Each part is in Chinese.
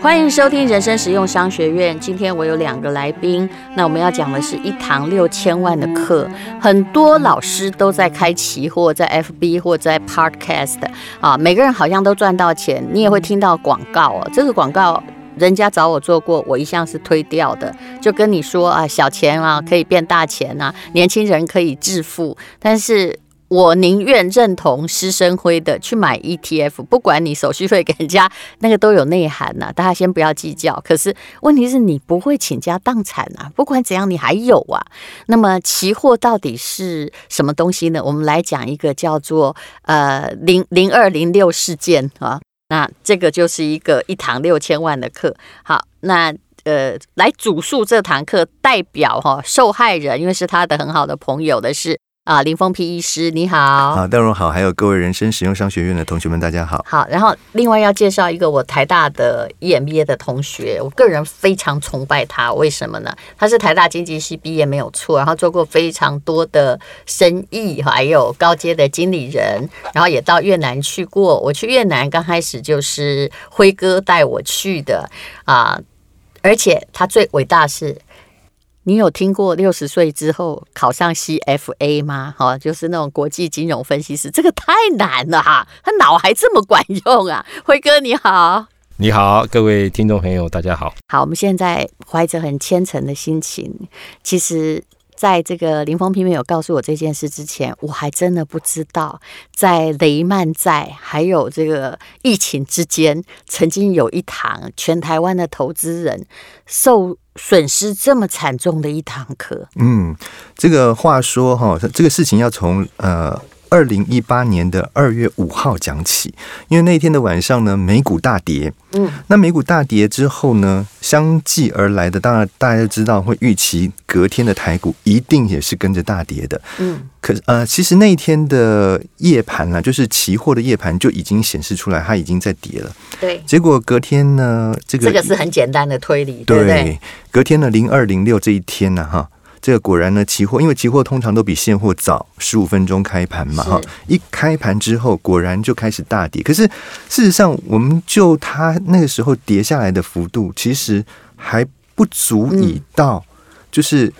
欢迎收听人生实用商学院。今天我有两个来宾，那我们要讲的是一堂六千万的课。很多老师都在开期货，在 FB 或在 Podcast 啊，每个人好像都赚到钱。你也会听到广告哦，这个广告人家找我做过，我一向是推掉的。就跟你说啊，小钱啊可以变大钱啊，年轻人可以致富，但是。我宁愿认同施生辉的去买 ETF，不管你手续费给人家那个都有内涵呐、大家先不要计较。可是问题是你不会倾家荡产啊，不管怎样你还有啊。那么期货到底是什么东西呢？我们来讲一个叫做呃零零二零六事件啊，那这个就是一个一堂六千万的课。好，那呃来主述这堂课代表哈、受害人，因为是他的很好的朋友的是。啊，林峰皮医师，你好。好，戴荣好，还有各位人生实用商学院的同学们，大家好。好，然后另外要介绍一个我台大的 EMBA 的同学，我个人非常崇拜他，为什么呢？他是台大经济系毕业没有错，然后做过非常多的生意，还有高阶的经理人，然后也到越南去过。我去越南刚开始就是辉哥带我去的啊，而且他最伟大是。你有听过六十岁之后考上 CFA 吗？哈，就是那种国际金融分析师，这个太难了哈，他脑还这么管用啊！辉哥你好，你好，各位听众朋友大家好。好，我们现在怀着很虔诚的心情，其实。在这个林峰平没有告诉我这件事之前，我还真的不知道，在雷曼债还有这个疫情之间，曾经有一堂全台湾的投资人受损失这么惨重的一堂课。嗯，这个话说哈，这个事情要从呃。二零一八年的二月五号讲起，因为那天的晚上呢，美股大跌。嗯，那美股大跌之后呢，相继而来的，当然大家都知道会预期隔天的台股一定也是跟着大跌的。嗯，可是呃，其实那一天的夜盘呢，就是期货的夜盘就已经显示出来，它已经在跌了。对，结果隔天呢，这个这个是很简单的推理，对不对？对，隔天呢零二零六这一天呢，哈。这个果然呢，期货因为期货通常都比现货早十五分钟开盘嘛，哈，一开盘之后果然就开始大跌。可是事实上，我们就它那个时候跌下来的幅度，其实还不足以到就是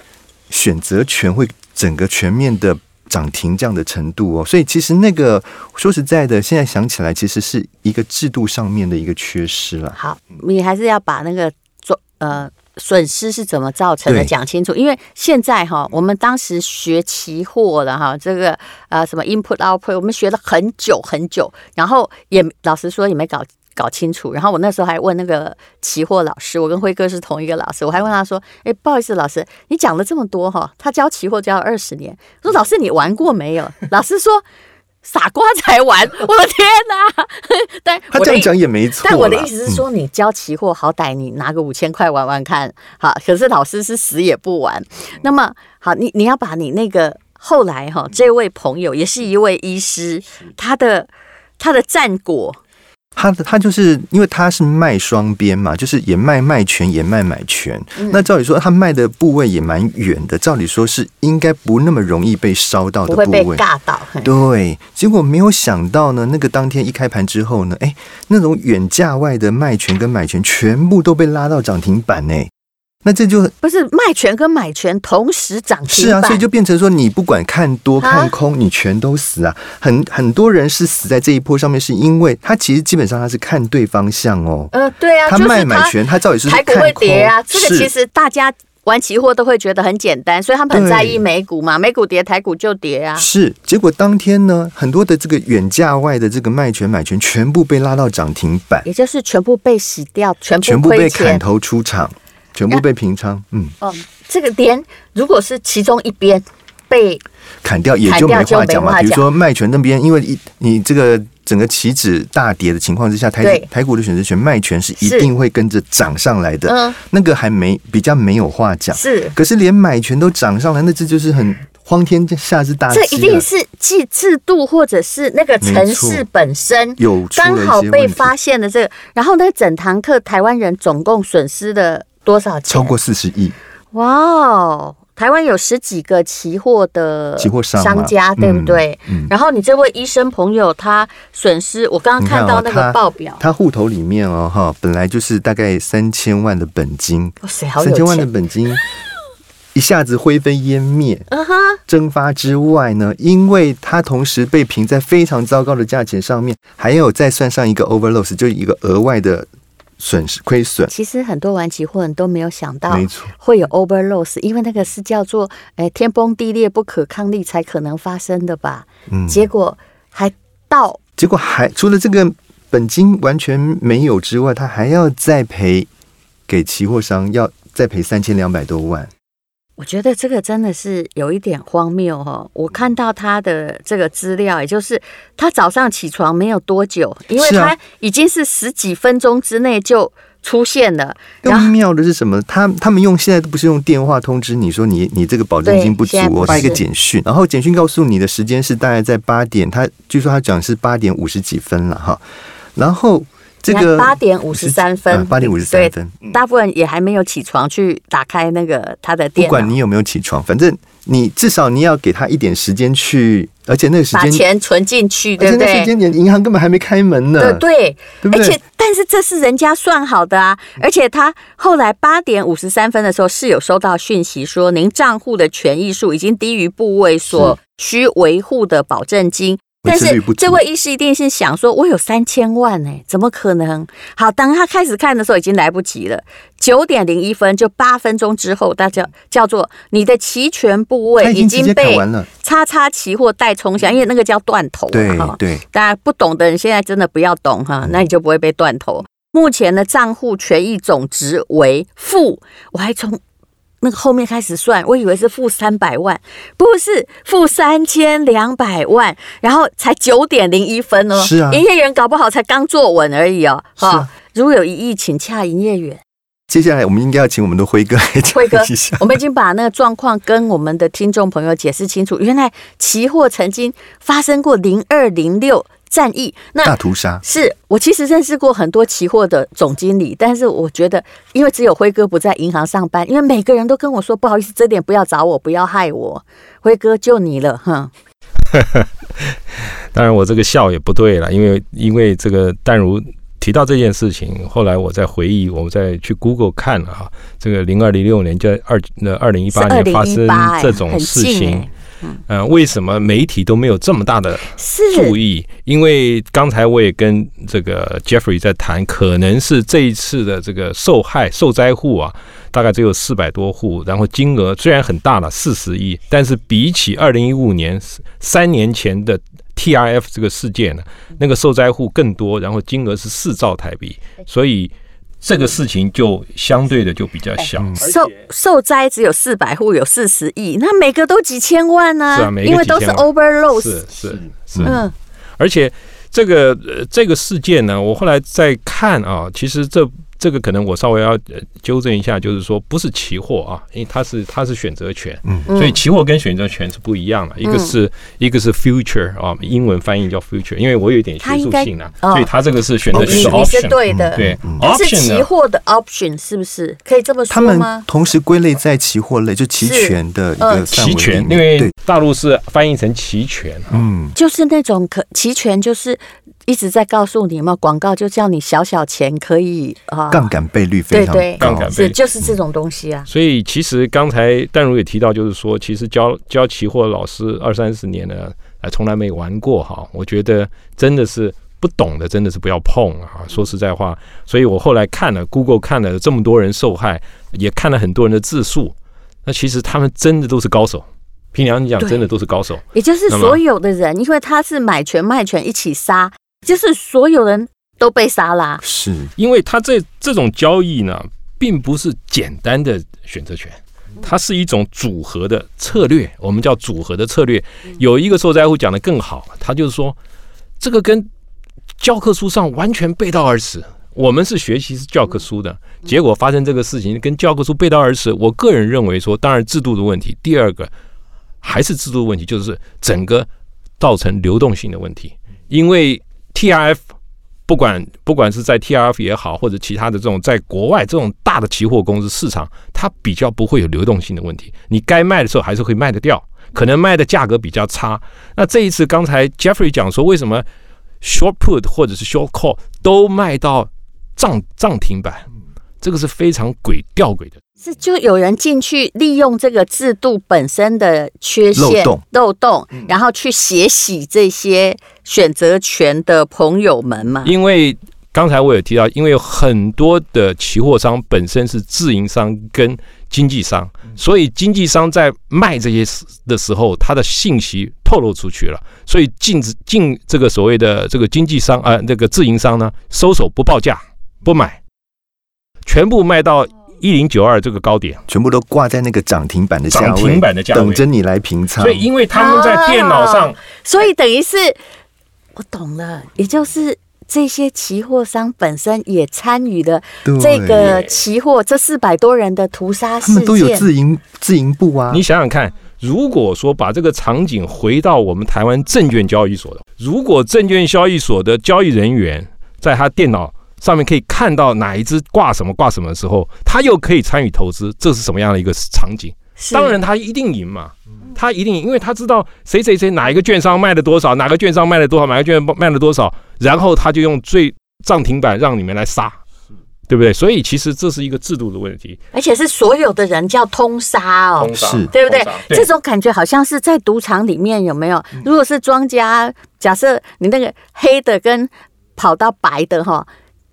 选择权会整个全面的涨停这样的程度哦。所以其实那个说实在的，现在想起来，其实是一个制度上面的一个缺失了。好，你还是要把那个做呃。损失是怎么造成的？讲清楚，因为现在哈，我们当时学期货的哈，这个呃什么 input output，我们学了很久很久，然后也老实说也没搞搞清楚。然后我那时候还问那个期货老师，我跟辉哥是同一个老师，我还问他说：“哎，不好意思，老师，你讲了这么多哈，他教期货教了二十年，我说老师你玩过没有？”老师说。傻瓜才玩！我的天哪！但他这样讲也没错。但我的意思是说，你教期货，好歹你拿个五千块玩玩看。好，可是老师是死也不玩。那么好，你你要把你那个后来哈，这位朋友也是一位医师，他的他的战果。他的他就是因为他是卖双边嘛，就是也卖卖权也卖买权。嗯、那照理说他卖的部位也蛮远的，照理说是应该不那么容易被烧到的部位，不会被尬到。对，结果没有想到呢，那个当天一开盘之后呢，哎，那种远价外的卖权跟买权全部都被拉到涨停板呢。那这就不是卖权跟买权同时涨停是啊，所以就变成说，你不管看多看空，你全都死啊！很很多人是死在这一波上面，是因为他其实基本上他是看对方向哦。呃，对啊，他卖买权，他到底是台股会跌啊。这个其实大家玩期货都会觉得很简单，所以他们很在意美股嘛，美股跌，台股就跌啊。是，结果当天呢，很多的这个远价外的这个卖权买权全部被拉到涨停板，也就是全部被洗掉，全部全部被砍头出场。全部被平仓，嗯，哦，这个点如果是其中一边被砍掉，也就没话讲嘛。比如说卖权那边，因为一你这个整个期指大跌的情况之下，台台股的选择权卖权是一定会跟着涨上来的，嗯，那个还没比较没有话讲，是。可是连买权都涨上来，那这就是很荒天下之大。这一定是既制度或者是那个城市本身有刚好被发现的这个，然后那整堂课台湾人总共损失的。多少钱？超过四十亿。哇哦！台湾有十几个期货的期货商商家，对不对？嗯嗯、然后你这位医生朋友，他损失，我刚刚看到那个报表，哦、他户头里面哦，哈，本来就是大概三千万的本金，哇塞，好，三千万的本金 一下子灰飞烟灭，嗯哼，蒸发之外呢，因为他同时被评在非常糟糕的价钱上面，还有再算上一个 overloss，就一个额外的。损失亏损，其实很多玩期货人都没有想到，没错会有 over loss，因为那个是叫做哎天崩地裂、不可抗力才可能发生的吧？嗯，结果还到，结果还除了这个本金完全没有之外，他还要再赔给期货商，要再赔三千两百多万。我觉得这个真的是有一点荒谬哈！我看到他的这个资料，也就是他早上起床没有多久，因为他已经是十几分钟之内就出现了。更妙的是什么？他他们用现在都不是用电话通知你说你你这个保证金不足，我发一个简讯，然后简讯告诉你的时间是大概在八点，他据说他讲是八点五十几分了哈，然后。这个八点五十三分，八点五十三分，大部分也还没有起床去打开那个他的电脑。不管你有没有起床，反正你至少你要给他一点时间去，而且那个时间把钱存进去，对不对？那时间点银行根本还没开门呢。对对，而且但是这是人家算好的啊，而且他后来八点五十三分的时候是有收到讯息说，您账户的权益数已经低于部位所需维护的保证金。但是这位医师一定是想说，我有三千万哎，怎么可能？好，当他开始看的时候，已经来不及了。九点零一分，就八分钟之后，大家叫做你的期权部位已经被叉叉期货带冲下，因为那个叫断头。对对，大家不懂的人现在真的不要懂哈，那你就不会被断头。目前的账户权益总值为负，我还从。那个后面开始算，我以为是负三百万，不是负三千两百万，然后才九点零一分哦。是啊，营业员搞不好才刚坐稳而已哦。哈、啊，如果有异议，请洽营业员。接下来我们应该要请我们的辉哥来 讲一下。我们已经把那个状况跟我们的听众朋友解释清楚。原来期货曾经发生过零二零六。战役，那大屠杀是我其实认识过很多期货的总经理，但是我觉得，因为只有辉哥不在银行上班，因为每个人都跟我说不好意思，这点不要找我，不要害我，辉哥就你了，哼。当然，我这个笑也不对了，因为因为这个淡如提到这件事情，后来我在回忆，我再去 Google 看了哈，这个零二零六年在二那二零一八年发生这种事情。嗯、呃，为什么媒体都没有这么大的注意？因为刚才我也跟这个 Jeffrey 在谈，可能是这一次的这个受害受灾户啊，大概只有四百多户，然后金额虽然很大了，四十亿，但是比起二零一五年三年前的 TRF 这个事件呢，那个受灾户更多，然后金额是四兆台币，所以。这个事情就相对的就比较小，受受灾只有四百户，有四十亿，那每个都几千万呢？是啊，每个因为都是 overloss，是是是，嗯，而且这个呃这个事件呢，我后来再看啊，其实这。这个可能我稍微要纠正一下，就是说不是期货啊，因为它是它是选择权，嗯，所以期货跟选择权是不一样的，一个是一个是 future 啊，英文翻译叫 future，因为我有一点学术性啊，所以它这个是选择权是 option，你是对的，对，它是期货的 option 是不是？可以这么说吗？他们同时归类在期货类，就期权的一个期权，因为大陆是翻译成期权，嗯，就是那种可期权就是。一直在告诉你嘛，广告就叫你小小钱可以啊，杠杆倍率非常高，对对，杠杆倍率就是这种东西啊。所以其实刚才淡如也提到，就是说，其实教教期货的老师二三十年了，还从来没玩过哈。我觉得真的是不懂的，真的是不要碰啊。说实在话，所以我后来看了 Google 看了这么多人受害，也看了很多人的自述，那其实他们真的都是高手。凭良心讲，真的都是高手。也就是所有的人，因为他是买权卖权一起杀。就是所有人都被杀啦，是因为他这这种交易呢，并不是简单的选择权，它是一种组合的策略，我们叫组合的策略。有一个受灾户讲得更好，他就是说，这个跟教科书上完全背道而驰。我们是学习是教科书的，结果发生这个事情跟教科书背道而驰。我个人认为说，当然制度的问题，第二个还是制度问题，就是整个造成流动性的问题，因为。TRF 不管不管是在 TRF 也好，或者其他的这种在国外这种大的期货公司市场，它比较不会有流动性的问题。你该卖的时候还是会卖得掉，可能卖的价格比较差。那这一次刚才 Jeffrey 讲说，为什么 Short Put 或者是 Short Call 都卖到涨涨停板？这个是非常鬼吊诡的。是，就有人进去利用这个制度本身的缺陷漏洞，漏洞，然后去血洗这些选择权的朋友们嘛。因为刚才我有提到，因为有很多的期货商本身是自营商跟经纪商，所以经纪商在卖这些的时候，他的信息透露出去了，所以禁止禁这个所谓的这个经纪商啊，那个自营商呢，收手不报价不买，全部卖到。一零九二这个高点，全部都挂在那个涨停板的价位，涨停板的价位等着你来平仓。所以，因为他们在电脑上，啊、所以等于是我懂了，也就是这些期货商本身也参与了这个期货这四百多人的屠杀事件。他们都有自营自营部啊。你想想看，如果说把这个场景回到我们台湾证券交易所的，如果证券交易所的交易人员在他电脑。上面可以看到哪一只挂什么挂什么的时候，他又可以参与投资，这是什么样的一个场景？当然他一定赢嘛，他一定赢，因为他知道谁谁谁哪一个券商卖了多少，哪个券商卖了多少，哪个券商卖了多少，然后他就用最涨停板让你们来杀，对不对？所以其实这是一个制度的问题，而且是所有的人叫通杀哦，通杀是，对不对？这种感觉好像是在赌场里面有没有？如果是庄家，假设你那个黑的跟跑到白的哈。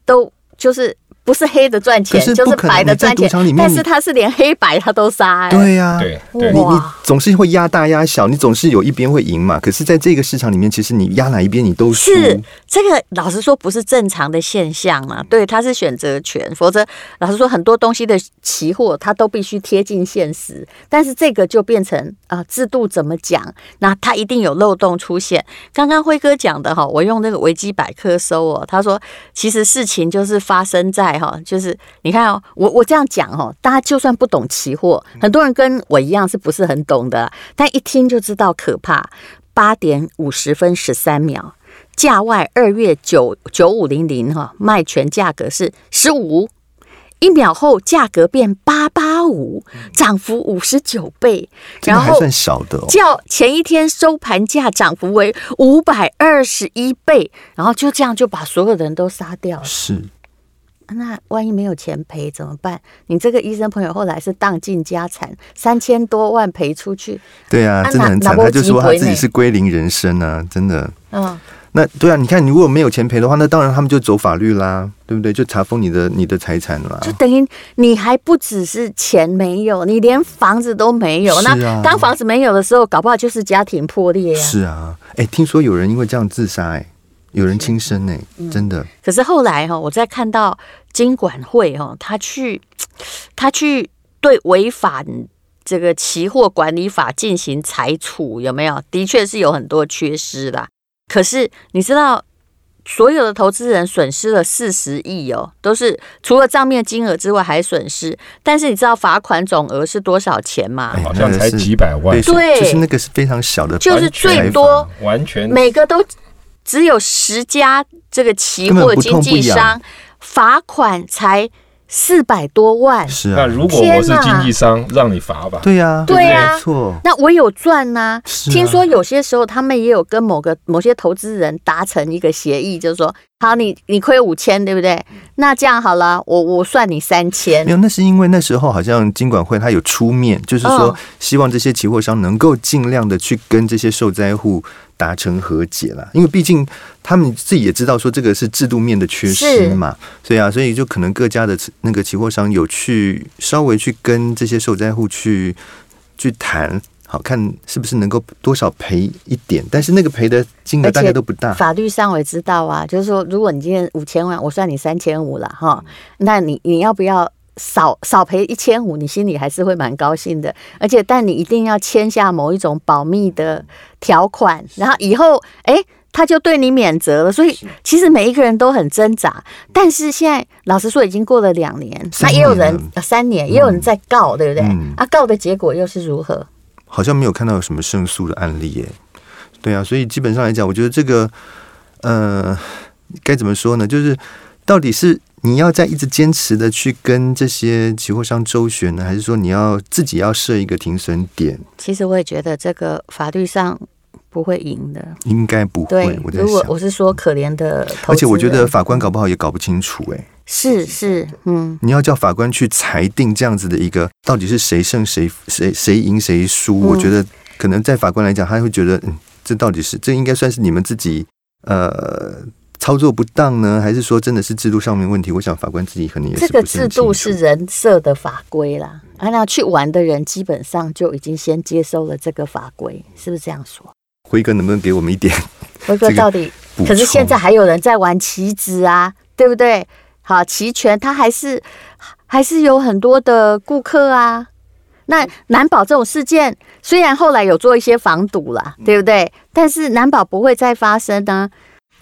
都就是不是黑的赚钱，就是白的赚钱。但是他是连黑白他都杀，欸，对呀，啊，对，你你总是会压大压小，你总是有一边会赢嘛。可是，在这个市场里面，其实你压哪一边你都输。是这个，老实说不是正常的现象嘛。对，它是选择权，否则老实说很多东西的期货它都必须贴近现实。但是这个就变成啊，制度怎么讲？那它一定有漏洞出现。刚刚辉哥讲的哈，我用那个维基百科搜哦，他说其实事情就是发生在。哈，就是你看哦，我我这样讲哦，大家就算不懂期货，很多人跟我一样是不是很懂的？但一听就知道可怕。八点五十分十三秒，价外二月九九五零零哈，卖权价格是十五，一秒后价格变八八五，涨幅五十九倍，然后还算小的哦。较前一天收盘价涨幅为五百二十一倍，然后就这样就把所有人都杀掉了。是。那万一没有钱赔怎么办？你这个医生朋友后来是当尽家产，三千多万赔出去。对啊，真的很惨。他就说他自己是归零人生啊，真的。嗯，那对啊，你看，你如果没有钱赔的话，那当然他们就走法律啦，对不对？就查封你的你的财产了。就等于你还不只是钱没有，你连房子都没有。啊、那当房子没有的时候，搞不好就是家庭破裂啊。是啊，哎，听说有人因为这样自杀，哎。有人轻生呢，真的。可是后来哈，我在看到金管会哈，他去他去对违反这个期货管理法进行裁处，有没有？的确是有很多缺失啦。可是你知道，所有的投资人损失了四十亿哦，都是除了账面金额之外还损失。但是你知道罚款总额是多少钱吗？好像才几百万。对，就是那个是非常小的，就是最多完全每个都。只有十家这个期货经纪商罚款才四百多万。是啊，那如果我是经纪商，让你罚吧。对呀，对呀，没错。那我有赚呐。听说有些时候他们也有跟某个某些投资人达成一个协议，就是说，好，你你亏五千，对不对？那这样好了，我我算你三千。没有，那是因为那时候好像金管会他有出面，就是说希望这些期货商能够尽量的去跟这些受灾户。达成和解了，因为毕竟他们自己也知道说这个是制度面的缺失嘛，所以啊，所以就可能各家的那个期货商有去稍微去跟这些受灾户去去谈，好看是不是能够多少赔一点，但是那个赔的金额大概都不大。法律上我也知道啊，就是说如果你今天五千万，我算你三千五了哈，那你你要不要？少少赔一千五，你心里还是会蛮高兴的。而且，但你一定要签下某一种保密的条款，然后以后，哎、欸，他就对你免责了。所以，其实每一个人都很挣扎。但是现在，老实说，已经过了两年，那也有人三年，也有人在告，对不对？嗯、啊，告的结果又是如何？好像没有看到有什么胜诉的案例耶。对啊，所以基本上来讲，我觉得这个，呃。该怎么说呢？就是到底是你要在一直坚持的去跟这些期货商周旋呢，还是说你要自己要设一个停损点？其实我也觉得这个法律上不会赢的，应该不会。我，如果我是说可怜的，而且我觉得法官搞不好也搞不清楚，欸，哎，是是，嗯，你要叫法官去裁定这样子的一个到底是谁胜谁谁谁赢谁输，我觉得可能在法官来讲，他会觉得，嗯，这到底是这应该算是你们自己呃。操作不当呢，还是说真的是制度上面问题？我想法官自己可能也是这个制度是人设的法规啦，啊，那去玩的人基本上就已经先接受了这个法规，是不是这样说？辉哥能不能给我们一点？辉哥到底？可是现在还有人在玩棋子啊，对不对？好，齐全他还是还是有很多的顾客啊。那南宝这种事件虽然后来有做一些防堵啦，对不对？但是南宝不会再发生呢、啊。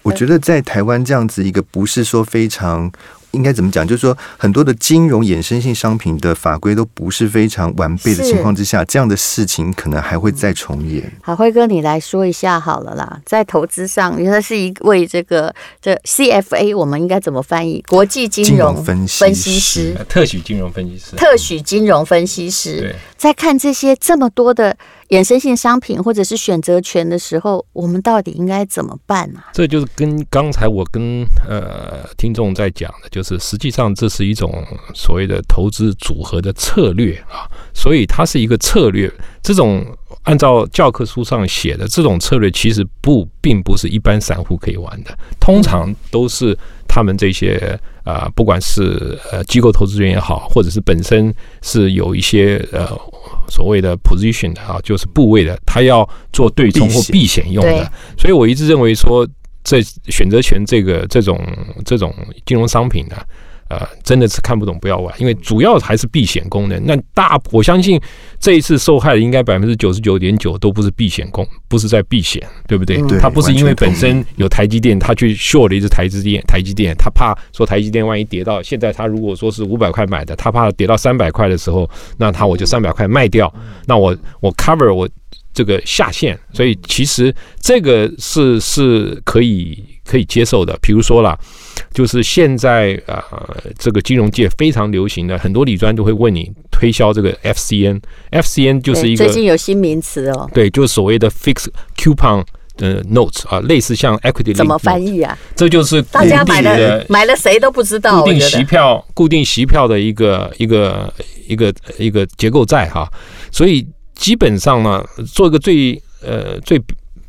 我觉得在台湾这样子一个不是说非常。应该怎么讲？就是说，很多的金融衍生性商品的法规都不是非常完备的情况之下，这样的事情可能还会再重演。好，辉哥，你来说一下好了啦。在投资上，因为他是一位这个这 CFA，我们应该怎么翻译？国际金融分析师，特许金融分析师，特许金融分析师。对，在看这些这么多的衍生性商品或者是选择权的时候，我们到底应该怎么办呢、这就是跟刚才我跟呃听众在讲的，就是实际上这是一种所谓的投资组合的策略啊，所以它是一个策略。这种按照教科书上写的这种策略，其实不并不是一般散户可以玩的，通常都是他们这些啊，不管是呃机构投资人也好，或者是本身是有一些呃所谓的 position 的啊，就是部位的，他要做对冲或避险用的。所以我一直认为说。这选择权这个这种这种金融商品呢，呃，真的是看不懂，不要玩，因为主要还是避险功能。那大我相信这一次受害的应该百分之九十九点九都不是避险功，不是在避险，对不对？对，他不是因为本身有台积电，他去 short 了一只台积电，台积电他怕说台积电万一跌到现在，他如果说是五百块买的，他怕跌到三百块的时候，那他我就三百块卖掉，那我我 cover 我。这个下限，所以其实这个是是可以可以接受的。比如说啦，就是现在啊、呃，这个金融界非常流行的，很多理专都会问你推销这个 FCN，FCN 就是一个最近有新名词哦，对，就是所谓的 fixed coupon 的 notes 啊，类似像 equity 怎么翻译啊？这就是大家买了买了谁都不知道，固定息票固定息票的一个一个一个一个结构债哈，所以。基本上呢，做一个最呃最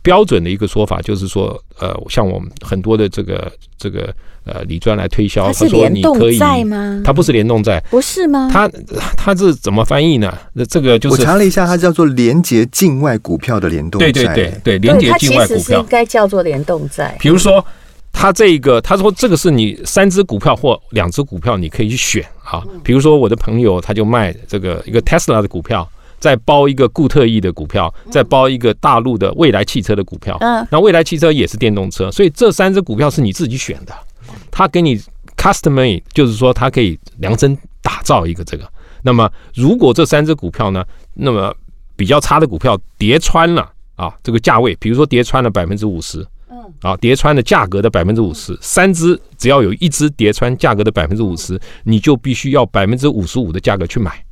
标准的一个说法，就是说，呃，像我们很多的这个这个呃李专来推销，它是联动债吗？它不是联动债，不是吗？它它是怎么翻译呢？那这个就是我查了一下，它叫做连接境外股票的联动债。对对对对，连接境外股票应该叫做联动债。比如说，它这个他说这个是你三只股票或两只股票，你可以去选啊。比如说我的朋友他就卖这个一个 Tesla 的股票。再包一个固特异的股票，再包一个大陆的未来汽车的股票。嗯，那未来汽车也是电动车，所以这三只股票是你自己选的。他给你 custom made，就是说他可以量身打造一个这个。那么如果这三只股票呢，那么比较差的股票叠穿了啊，这个价位，比如说叠穿了百分之五十，嗯，啊，叠穿的价格的百分之五十，三只只要有一只叠穿价格的百分之五十，你就必须要百分之五十五的价格去买。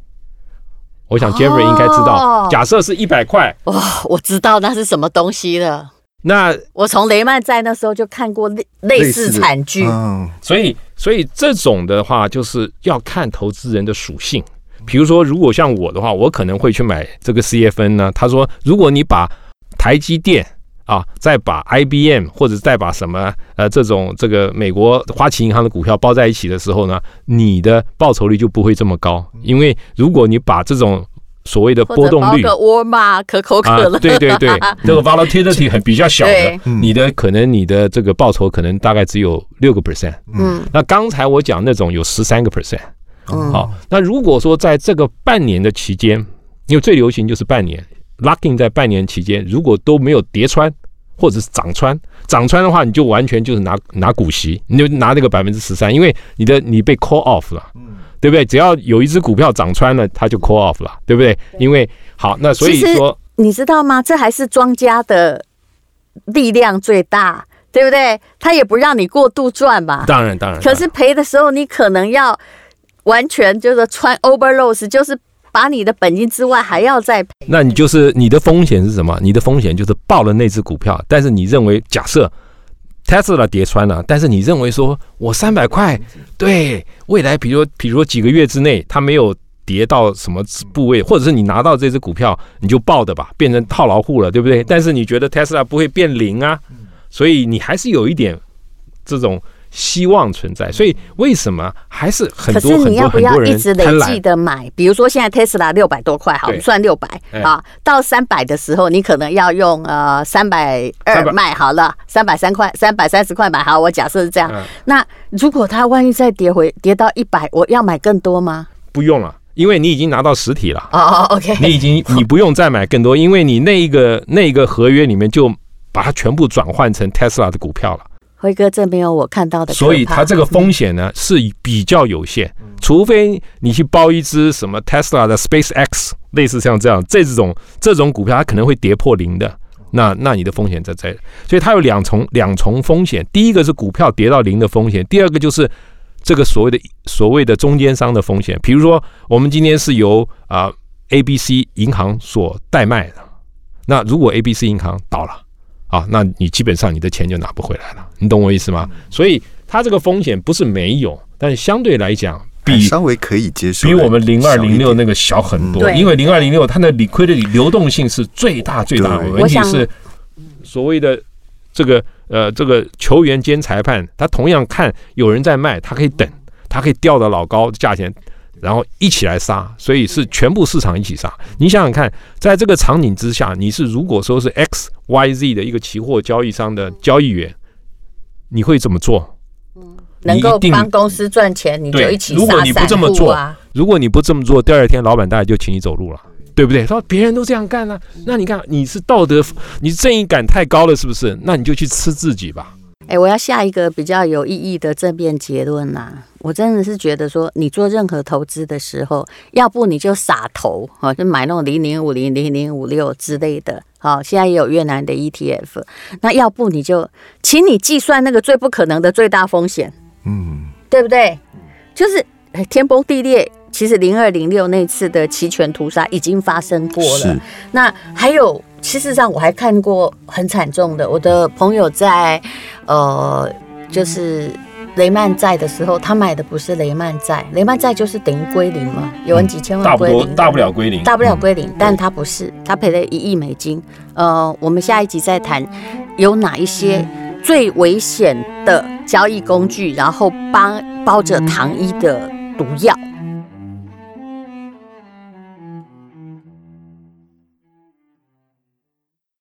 我想 Jeffrey 应该知道，假设是一百块，哇，我知道那是什么东西了。那我从雷曼在那时候就看过类类似惨剧，嗯所以所以这种的话就是要看投资人的属性。比如说，如果像我的话，我可能会去买这个 CFN 呢。他说，如果你把台积电。啊，再把 IBM 或者再把什么呃这种这个美国花旗银行的股票包在一起的时候呢，你的报酬率就不会这么高，因为如果你把这种所谓的波动率，沃尔玛可口可乐，对对对，这个 volatility 很比较小的，你的可能你的这个报酬可能大概只有六个 percent，嗯，那刚才我讲那种有十三个 percent，嗯，好，那如果说在这个半年的期间，因为最流行就是半年。Locking 在半年期间，如果都没有跌穿，或者是涨穿，涨穿的话，你就完全就是拿拿股息，你就拿那个百分之十三，因为你的你被 call off 了，对不对？只要有一只股票涨穿了，它就 call off 了，对不对？因为好，那所以说，你知道吗？这还是庄家的力量最大。对不对？他也不让你过度赚嘛。当然，当然。可是赔的时候，你可能要完全就是穿 over loss，就是把你的本金之外还要再赔。那你就是你的风险是什么？你的风险就是爆了那只股票，但是你认为假设。Tesla 跌穿了，但是你认为说我三百块，对未来，比如说，比如说几个月之内它没有跌到什么部位，或者是你拿到这只股票你就爆的吧，变成套牢户了，对不对？但是你觉得 Tesla 不会变零啊，所以你还是有一点这种。希望存在，所以为什么还是很多很多很多人？可是你要不要一直累计的买？比如说现在 Tesla 六百多块，好，算六百啊，到三百的时候，你可能要用呃三百二卖好了，三百三块，三百三十块买好。我假设是这样。那如果它万一再跌回跌到一百，我要买更多吗？不用了，因为你已经拿到实体了。哦哦，OK，你已经 你不用再买更多，因为你那一个那一个合约里面就把它全部转换成 Tesla 的股票了。辉哥，这没有我看到的。所以它这个风险呢是比较有限，除非你去包一只什么 Tesla 的 SpaceX，类似像这样这种这种股票，它可能会跌破零的。那那你的风险在这里，所以它有两重两重风险。第一个是股票跌到零的风险，第二个就是这个所谓的所谓的中间商的风险。比如说，我们今天是由啊 ABC 银行所代卖的，那如果 ABC 银行倒了。啊，那你基本上你的钱就拿不回来了，你懂我意思吗？所以它这个风险不是没有，但是相对来讲比稍微可以接受，比我们零二零六那个小很多。因为零二零六它的理亏的流动性是最大最大的问题是所谓的这个呃这个球员兼裁判，他同样看有人在卖，他可以等，他可以调到老高价钱。然后一起来杀，所以是全部市场一起杀。你想想看，在这个场景之下，你是如果说是 X Y Z 的一个期货交易商的交易员，你会怎么做？嗯，能够帮公司赚钱，你就一起杀。如果你不这么做，如果你不这么做，第二天老板大概就请你走路了，对不对？说别人都这样干了，那你看你是道德，你正义感太高了，是不是？那你就去吃自己吧。哎，我要下一个比较有意义的正面结论呐！我真的是觉得说，你做任何投资的时候，要不你就傻投哦，就买那种零零五零、零零五六之类的。好，现在也有越南的 ETF。那要不你就，请你计算那个最不可能的最大风险，嗯，对不对？就是天崩地裂。其实零二零六那次的期权屠杀已经发生过了。是。那还有。事实上，我还看过很惨重的。我的朋友在，呃，就是雷曼债的时候，他买的不是雷曼债，雷曼债就是等于归零嘛，有人几千万归零，大不了归零，大不了归零，但他不是，他赔了一亿美金。呃，我们下一集再谈有哪一些最危险的交易工具，然后帮包着糖衣的毒药。